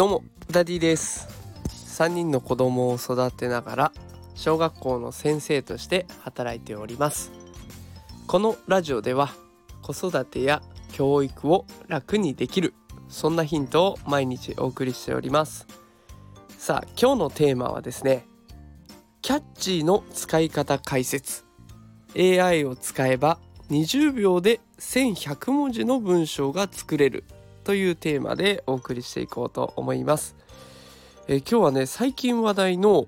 どうもダディです。3人の子供を育てながら小学校の先生として働いております。このラジオでは子育てや教育を楽にできるそんなヒントを毎日お送りしております。さあ今日のテーマはですね Catchy の使い方解説。AI を使えば20秒で1100文字の文章が作れる。というテーマでお送りしていこうと思います。え今日はね最近話題の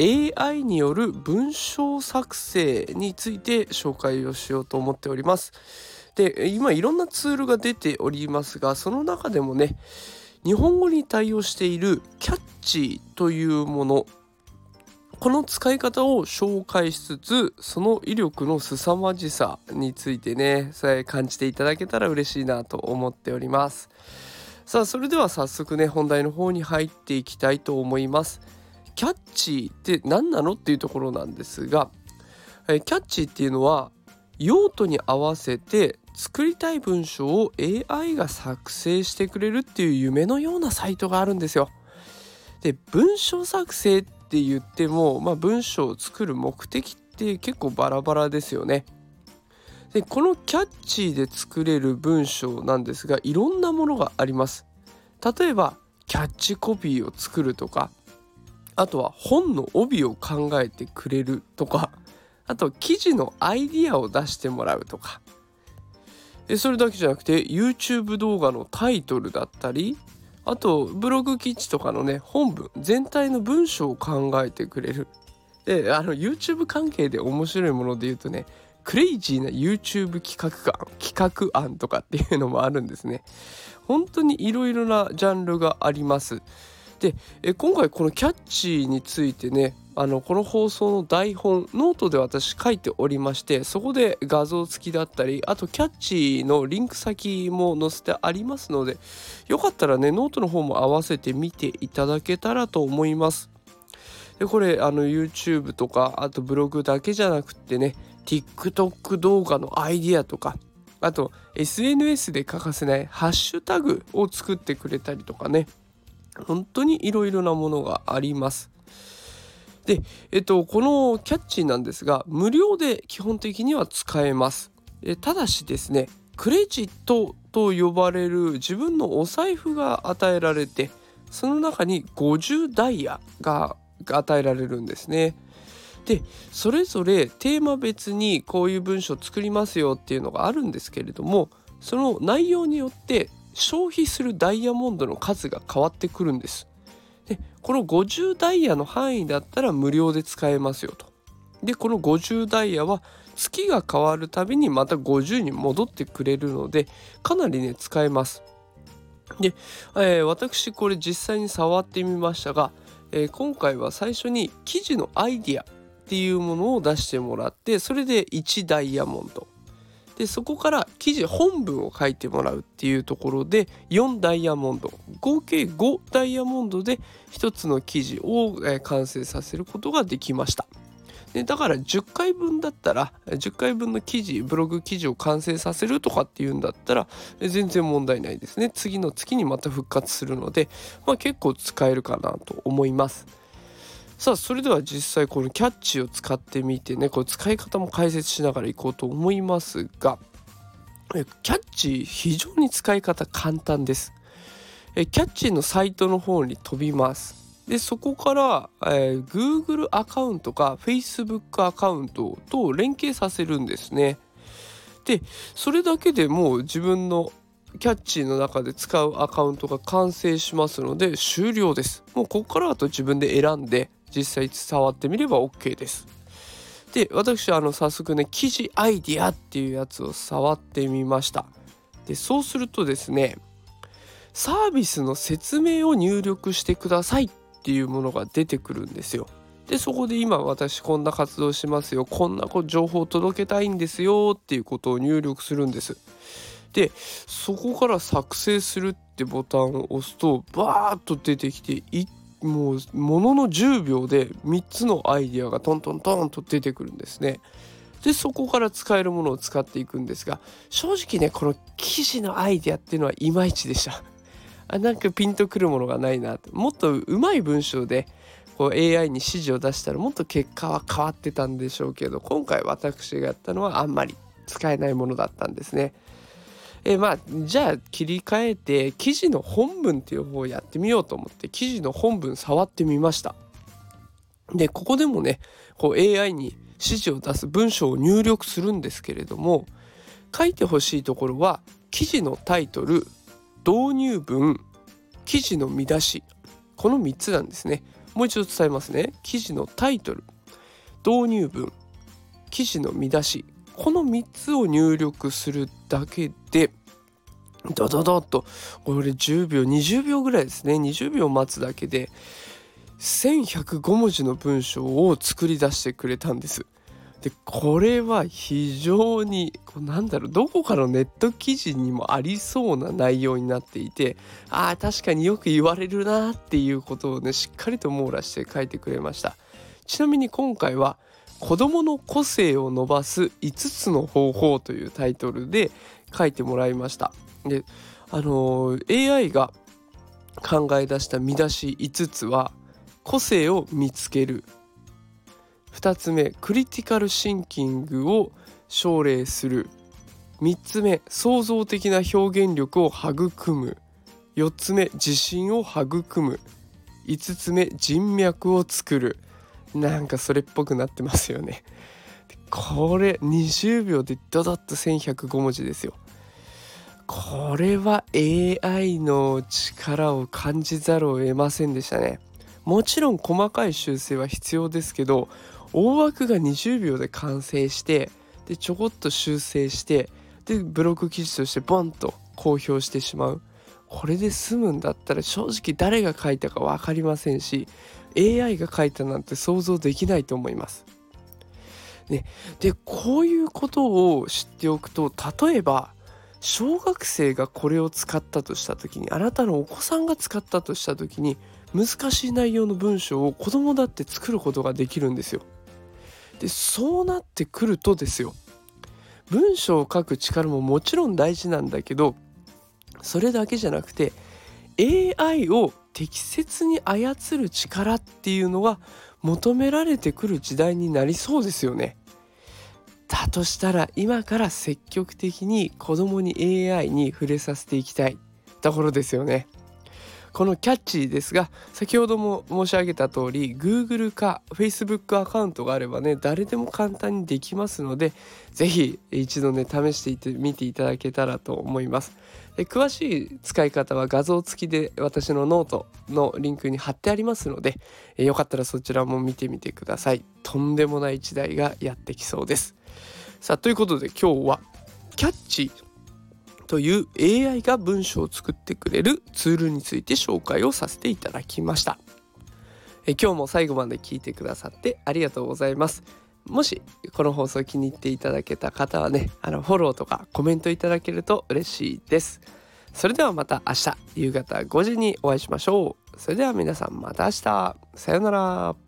AI による文章作成について紹介をしようと思っております。で今いろんなツールが出ておりますがその中でもね日本語に対応しているキャッチというものこの使い方を紹介しつつその威力の凄まじさについてね感じていただけたら嬉しいなと思っております。さあそれでは早速ね本題の方に入っていきたいと思います。キャッチーって何なのっていうところなんですがキャッチーっていうのは用途に合わせて作りたい文章を AI が作成してくれるっていう夢のようなサイトがあるんですよ。で文章作成ってって言っても、まあ、文章を作る目的って結構バラバラですよね。でこのキャッチーで作れる文章なんですがいろんなものがあります。例えばキャッチコピーを作るとかあとは本の帯を考えてくれるとかあと記事のアイディアを出してもらうとかそれだけじゃなくて YouTube 動画のタイトルだったりあとブログ記事とかのね本文全体の文章を考えてくれる。であの YouTube 関係で面白いもので言うとねクレイジーな YouTube 企画案企画案とかっていうのもあるんですね。本当にいろいろなジャンルがあります。でえ今回この Catchy についてねあのこの放送の台本ノートで私書いておりましてそこで画像付きだったりあと Catchy のリンク先も載せてありますのでよかったらねノートの方も合わせて見ていただけたらと思います。でこれあの YouTube とかあとブログだけじゃなくってね TikTok 動画のアイディアとかあと SNS で欠かせないハッシュタグを作ってくれたりとかね。本当にいろいろなものがありますで、えっと、このキャッチーなんですが、無料で基本的には使えます。えただしですね、クレジットと呼ばれる自分のお財布が与えられて、その中に50ダイヤが与えられるんですね。でそれぞれテーマ別にこういう文章作りますよっていうのがあるんですけれどもその内容によって消費するダイヤモンドの数が変わってくるんです。でこの50ダイヤの範囲だったら無料で使えますよと。でこの50ダイヤは月が変わるたびにまた50に戻ってくれるのでかなりね使えます。で、えー、私これ実際に触ってみましたが、えー、今回は最初に記事のアイディアっていうものを出してもらってそれで1ダイヤモンドでそこから記事本文を書いてもらうっていうところで4ダイヤモンド。合計5ダイヤモンドで1つの記事を完成させることができました。でだから10回分だったら10回分の記事ブログ記事を完成させるとかっていうんだったら全然問題ないですね。次の月にまた復活するので、まあ、結構使えるかなと思います。さあそれでは実際このキャッチを使ってみてねこれ使い方も解説しながらいこうと思いますがキャッチ非常に使い方簡単です。キャッチのサイトの方に飛びます。でそこから、えー、Google アカウントか Facebook アカウントと連携させるんですね。でそれだけでもう自分のキャッチーの中で使うアカウントが完成しますので終了です。もうここからあと自分で選んで実際触ってみれば OK です。で私あの早速ね記事アイディアっていうやつを触ってみました。でそうするとですねサービスの説明を入力してくださいっていうものが出てくるんですよ。でそこで今私こんな活動しますよこんな情報を届けたいんですよっていうことを入力するんです。でそこから作成するってボタンを押すとバーッと出てきて一もうものの10秒で3つのアイデアがトントントンと出てくるんですね。でそこから使えるものを使っていくんですが正直ねこの記事のアイデアっていうのはいまいちでした。あなんかピンとくるものがないなもっとうまい文章でこう AI に指示を出したらもっと結果は変わってたんでしょうけど今回私がやったのはあんまり使えないものだったんですね。えまあじゃあ切り替えて記事の本文っていう方をやってみようと思って記事の本文触ってみました。でここでもねこう AI に指示を出す文章を入力するんですけれども書いてほしいところは記事のタイトル導入文記事の見出し。この3つなんですね。もう一度伝えますね。記事のタイトル導入文記事の見出し。この3つを入力するだけでドドドッとこれ10秒20秒ぐらいですね20秒待つだけで1105文字の文章を作り出してくれたんです。でこれは非常にこうなんだろうどこかのネット記事にもありそうな内容になっていてああ確かによく言われるなっていうことをねしっかりと網羅して書いてくれましたちなみに今回は「子どもの個性を伸ばす5つの方法」というタイトルで書いてもらいました。であのー、AI が考え出した見出し5つは個性を見つける。2つ目クリティカルシンキングを奨励する。3つ目創造的な表現力を育む。4つ目自信を育む。5つ目人脈を作る。なんかそれっぽくなってますよね。これ20秒でドドッと1105文字ですよ。これは AI の力を感じざるを得ませんでしたね。もちろん細かい修正は必要ですけど大枠が20秒で完成してでちょこっと修正してでブログ記事としてボンと公表してしまう。これで済むんだったら正直誰が書いたか分かりませんし AI が書いたなんて想像できないと思います。ね、でこういうことを知っておくと例えば小学生がこれを使ったとした時にあなたのお子さんが使ったとした時に難しい内容の文章を子供だって作ることができるんですよ。でそうなってくるとですよ文章を書く力ももちろん大事なんだけどそれだけじゃなくて AI を適切に操る力っていうのが求められてくる時代になりそうですよね。だとしたら今から積極的に子供に AI に触れさせていきたいところですよね。このキャッチーですが先ほども申し上げた通り Google か Facebook アカウントがあればね誰でも簡単にできますので是非一度ね試していってみていただけたらと思いますえ詳しい使い方は画像付きで私のノートのリンクに貼ってありますのでえよかったらそちらも見てみてください。とんでもない時代がやってきそうです。さあということで今日は Catchy という AI が文章を作ってくれるツールについて紹介をさせていただきました。え今日も最後まで聞いてくださってありがとうございます。もしこの放送気に入っていただけた方はねあのフォローとかコメントいただけると嬉しいです。それではまた明日夕方5時にお会いしましょう。それでは皆さんまた明日。さようなら。